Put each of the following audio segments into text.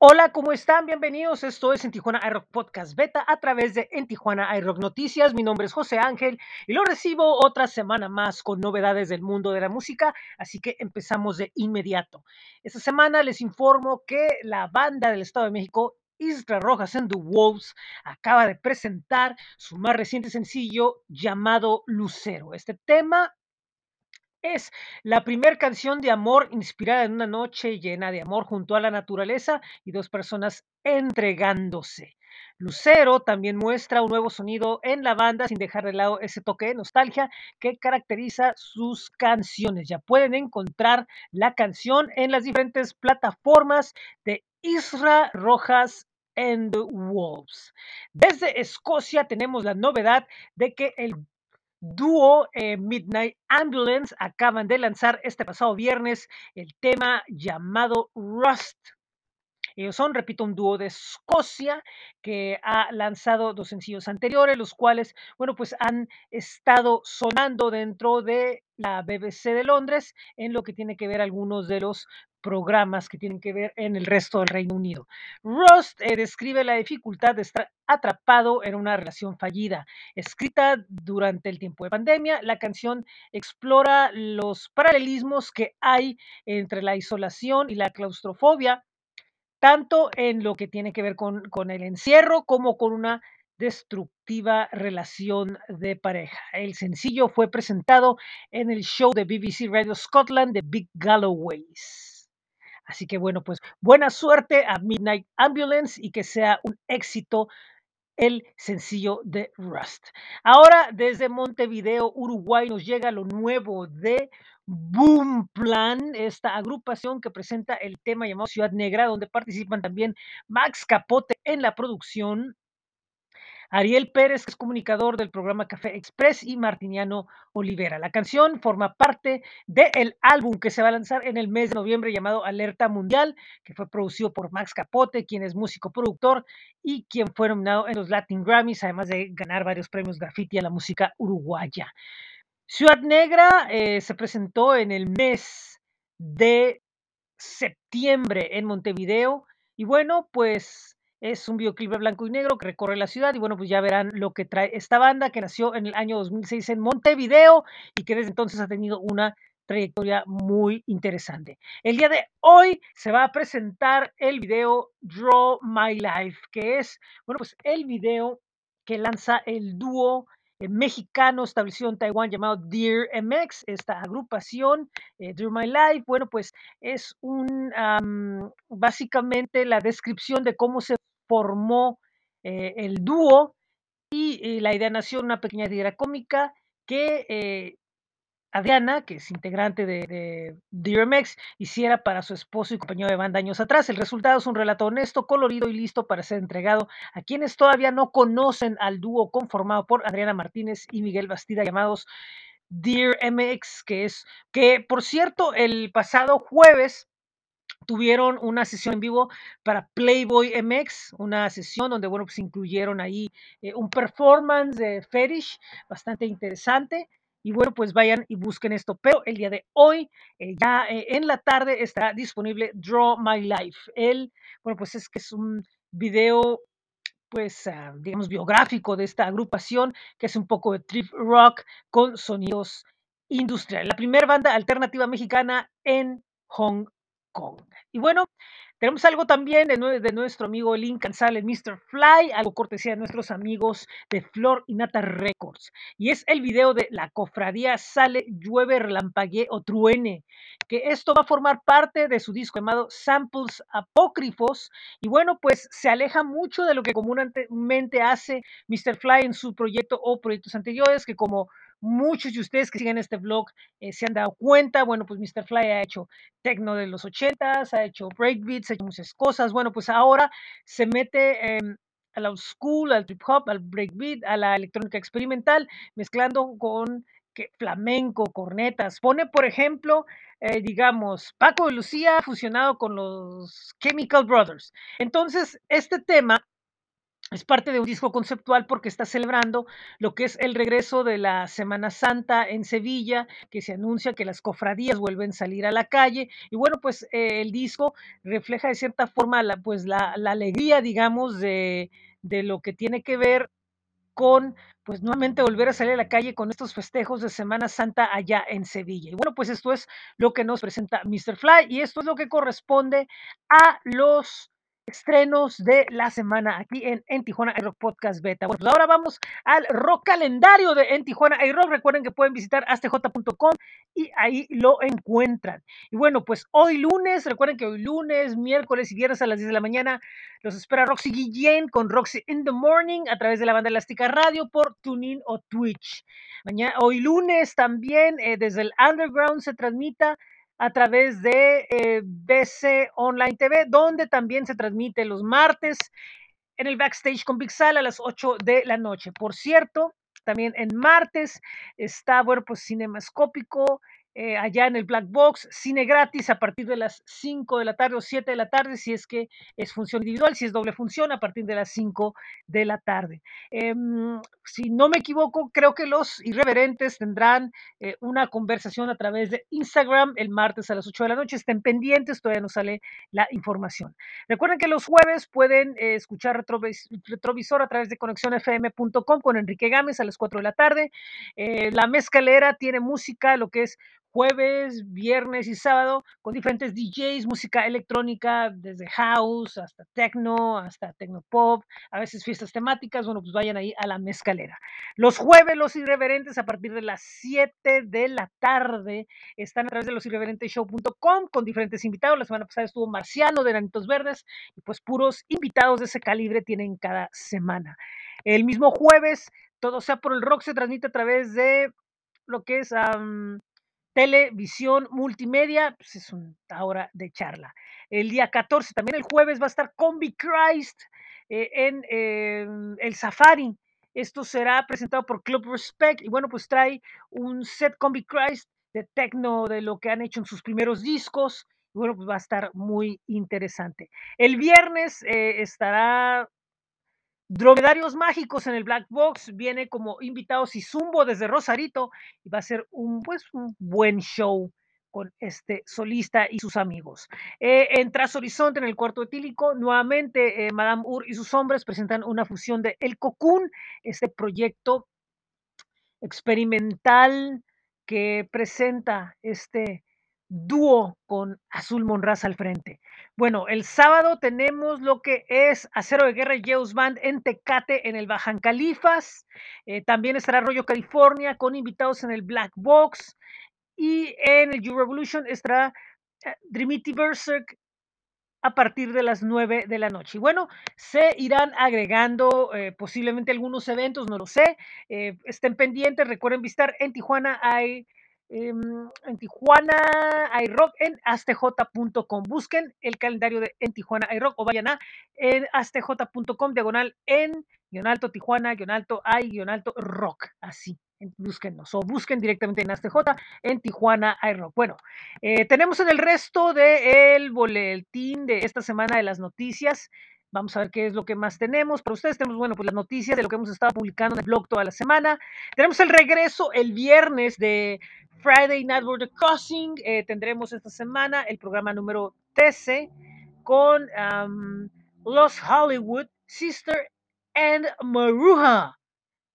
Hola, ¿cómo están? Bienvenidos. Esto es en Tijuana iRock Podcast Beta a través de En Tijuana iRock Noticias. Mi nombre es José Ángel y lo recibo otra semana más con novedades del mundo de la música, así que empezamos de inmediato. Esta semana les informo que la banda del Estado de México Isra Rojas and the Wolves acaba de presentar su más reciente sencillo llamado Lucero. Este tema es la primer canción de amor inspirada en una noche llena de amor junto a la naturaleza y dos personas entregándose. Lucero también muestra un nuevo sonido en la banda sin dejar de lado ese toque de nostalgia que caracteriza sus canciones. Ya pueden encontrar la canción en las diferentes plataformas de Isra Rojas and Wolves. Desde Escocia tenemos la novedad de que el dúo eh, Midnight Ambulance acaban de lanzar este pasado viernes el tema llamado Rust. Ellos son, repito, un dúo de Escocia que ha lanzado dos sencillos anteriores, los cuales, bueno, pues han estado sonando dentro de la BBC de Londres en lo que tiene que ver algunos de los programas que tienen que ver en el resto del Reino Unido. Rust eh, describe la dificultad de estar atrapado en una relación fallida. Escrita durante el tiempo de pandemia, la canción explora los paralelismos que hay entre la isolación y la claustrofobia tanto en lo que tiene que ver con, el encierro como con una destructiva relación de pareja. El sencillo fue presentado en el show de BBC Radio Scotland de Big Galloways. Así que bueno, pues buena suerte a Midnight Ambulance y que sea un éxito el sencillo de Rust. Ahora desde Montevideo, Uruguay, nos llega lo nuevo de Boom Plan, esta agrupación que presenta el tema llamado Ciudad Negra, donde participan también Max Capote en la producción, Ariel Pérez, que es comunicador del programa Café Express, y Martiniano Olivera. La canción forma parte del álbum que se va a lanzar en el mes de noviembre llamado Alerta Mundial, que fue producido por Max Capote, quien es músico productor y quien fue nominado en los Latin Grammys, además de ganar varios premios graffiti a la música uruguaya. Ciudad Negra eh, se presentó en el mes de septiembre en Montevideo y bueno, pues es un videoclip blanco y negro que recorre la ciudad y bueno, pues ya verán lo que trae esta banda que nació en el año 2006 en Montevideo y que desde entonces ha tenido una trayectoria muy interesante. El día de hoy se va a presentar el video Draw My Life, que es, bueno, pues el video que lanza el dúo mexicano establecido en Taiwán llamado Dear MX, esta agrupación, eh, Dear My Life, bueno, pues es un, am, básicamente la descripción de cómo se formó eh, el dúo y, la idea nació en una pequeña tira cómica que eh, Adriana, que es integrante de, de DRMX, hiciera para su esposo y compañero de banda años atrás. El resultado es un relato honesto, colorido y listo para ser entregado a quienes todavía no conocen al dúo conformado por Adriana Martínez y Miguel Bastida, llamados Dear MX, que es, que por cierto, el pasado jueves tuvieron una sesión en vivo para Playboy MX, una sesión donde, bueno, pues incluyeron ahí eh, un performance de Fetish bastante interesante. Y bueno, pues vayan y busquen esto. Pero el día de hoy, eh, ya eh, en la tarde, estará disponible Draw My Life. El, bueno, pues es que es un video, pues, ah, digamos, biográfico de esta agrupación, que es un poco de trip rock con sonidos industriales. La primera banda alternativa mexicana en Hong Kong. Y bueno, tenemos algo también de, nue- de nuestro amigo el incansable Mr. Fly, algo cortesía de nuestros amigos de Flor y Nata Records. Y es el video de La Cofradía Sale, Llueve, Relampaguee o Truene, que esto va a formar parte de su disco llamado Samples Apócrifos. Y bueno, pues se aleja mucho de lo que comúnmente hace Mr. Fly en su proyecto o proyectos anteriores, que como muchos de ustedes que siguen este blog eh, se han dado cuenta, bueno, pues Mr. Fly ha hecho techno de los ochentas, ha hecho breakbeats, ha hecho muchas cosas. Bueno, pues ahora se mete em, a school, al trip hop, al breakbeat, a la electrónica experimental, mezclando con flamenco, cornetas. Pone, por ejemplo, eh, digamos, Paco de Lucía fusionado con los Chemical Brothers. Entonces, este tema Es parte de un disco conceptual porque está celebrando lo que es el regreso de la Semana Santa en Sevilla, que se anuncia que las cofradías vuelven a salir a la calle. Y bueno, pues eh, el disco refleja de cierta forma la, pues, la, alegría, digamos, de, de lo que tiene que ver con, pues, nuevamente volver a salir a la calle con estos festejos de Semana Santa allá en Sevilla. Y bueno, pues esto es lo que nos presenta Mr. Fly y esto es lo que corresponde a los estrenos de la semana aquí en, en Tijuana iRock Podcast Beta. Bueno, pues ahora vamos al rock calendario de En Tijuana iRock. Recuerden que pueden visitar astj.com y ahí lo encuentran. Y bueno, pues hoy lunes, recuerden que hoy lunes, miércoles y viernes a las 10 de la mañana los espera Roxy Guillén con Roxy in the Morning a través de la banda Elástica Radio por TuneIn o Twitch. Mañana, hoy lunes también eh, desde el Underground se transmita a través de eh, BC Online TV, donde también se transmite los martes en el backstage con Big Sal a las 8 de la noche. Por cierto, también en martes está, bueno, pues cinemascópico eh, allá en el Black Box, cine gratis a partir de las 5 de la tarde o 7 de la tarde, si es que es función individual, si es doble función, a partir de las 5 de la tarde. Eh, si no me equivoco, creo que los irreverentes tendrán eh, una conversación a través de Instagram el martes a las 8 de la noche. Estén pendientes, todavía no sale la información. Recuerden que los jueves pueden eh, escuchar retrovis retrovisor a través de conexionfm.com con Enrique Gámez a las 4 de la tarde. La mezcalera tiene música, lo que es jueves, viernes y sábado con diferentes DJs, música electrónica, desde house hasta techno, hasta techno pop, a veces fiestas temáticas, bueno, pues vayan ahí a la mezcalera. Los jueves, los irreverentes, a partir de las 7 de la tarde, están a través de losirreverenteshow.com con diferentes invitados. La semana pasada estuvo Marciano de Granitos Verdes y pues puros invitados de ese calibre tienen cada semana. El mismo jueves, todo sea por el rock, se transmite a través de lo que es televisión multimedia, pues es una hora de charla. El día 14, también el jueves, va a estar Combi Christ eh, en eh, el Safari. Esto será presentado por Club Respect y bueno, pues trae un set Combi Christ de techno de lo que han hecho en sus primeros discos. Y bueno, pues va a estar muy interesante. El viernes eh, estará Dromedarios Mágicos en el Black Box viene como invitados y Zumbo desde Rosarito y va a ser un, pues, un buen show con este solista y sus amigos. Eh, en Tras Horizonte, en el cuarto etílico, nuevamente eh, Madame Ur y sus hombres presentan una fusión de El Cocoon, este proyecto experimental que presenta este dúo con Azul Monraz al frente. Bueno, el sábado tenemos lo que es Acero de Guerra y Zeus Band en Tecate, en el Bajan Califas. Eh, también estará Rollo California con invitados en el Black Box. Y en el You Revolution estará eh, Dreamity Berserk a partir de las 9 de la noche. Bueno, se irán agregando eh, posiblemente algunos eventos, no lo sé. Estén pendientes, recuerden visitar en Tijuana hay eh, en Tijuana hay rock en astj.com. Busquen el calendario de en Tijuana hay rock o vayan a en astj.com diagonal en guion alto Tijuana, guion alto guion alto rock. Así, búsquennos o busquen directamente en ASTJ en Tijuana iRock. Bueno, eh, tenemos en el resto del boletín de esta semana de las noticias. Vamos a ver qué es lo que más tenemos. Para ustedes tenemos, bueno, pues las noticias de lo que hemos estado publicando en el blog toda la semana. Tenemos el regreso el viernes de Friday Night Border Crossing. Eh, tendremos esta semana el programa número 13 con Los Hollywood, Sister and Maruja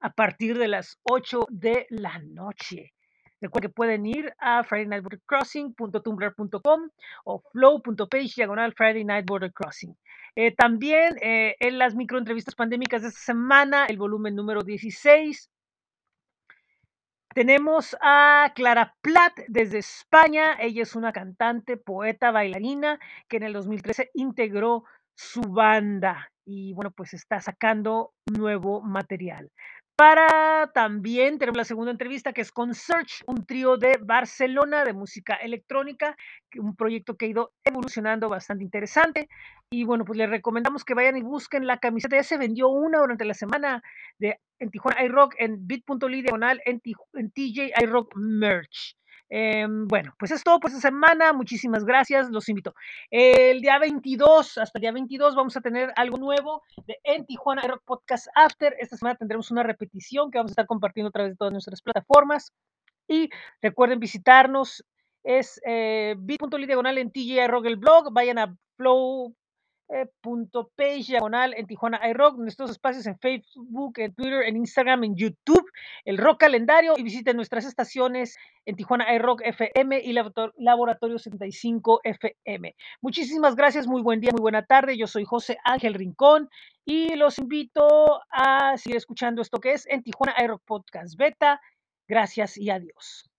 a partir de las 8 de la noche. Recuerden que pueden ir a fridaynightbordercrossing.tumblr.com o flow.page diagonal Friday Night Border Crossing. Eh, también eh, en las microentrevistas pandémicas de esta semana, el volumen número 16, tenemos a Clara Platt desde España. Ella es una cantante, poeta, bailarina que en el 2013 integró su banda y bueno, pues está sacando nuevo material. Para también tenemos la segunda entrevista que es con Search, un trío de Barcelona de música electrónica, un proyecto que ha ido evolucionando bastante interesante. Y bueno, pues les recomendamos que vayan y busquen la camiseta. Ya se vendió una durante la semana de en Tijuana iRock en bit.ly diagonal en, en TJ iRock Merch. Em, bueno, pues es todo por esta semana. Muchísimas gracias. Los invito. El día 22, hasta el día 22, vamos a tener algo nuevo de en Tijuana Podcast After. Esta semana tendremos una repetición que vamos a estar compartiendo a través de todas nuestras plataformas. Y recuerden visitarnos. Es eh, bit.ly diagonal en Rock el blog. Vayan a flow eh, punto page diagonal en Tijuana iRock, nuestros espacios en Facebook, en Twitter, en Instagram, en YouTube, el Rock Calendario y visiten nuestras estaciones en Tijuana iRock FM y Laboratorio 75 FM. Muchísimas gracias, muy buen día, muy buena tarde. Yo soy José Ángel Rincón y los invito a seguir escuchando esto que es en Tijuana iRock Podcast Beta. Gracias y adiós.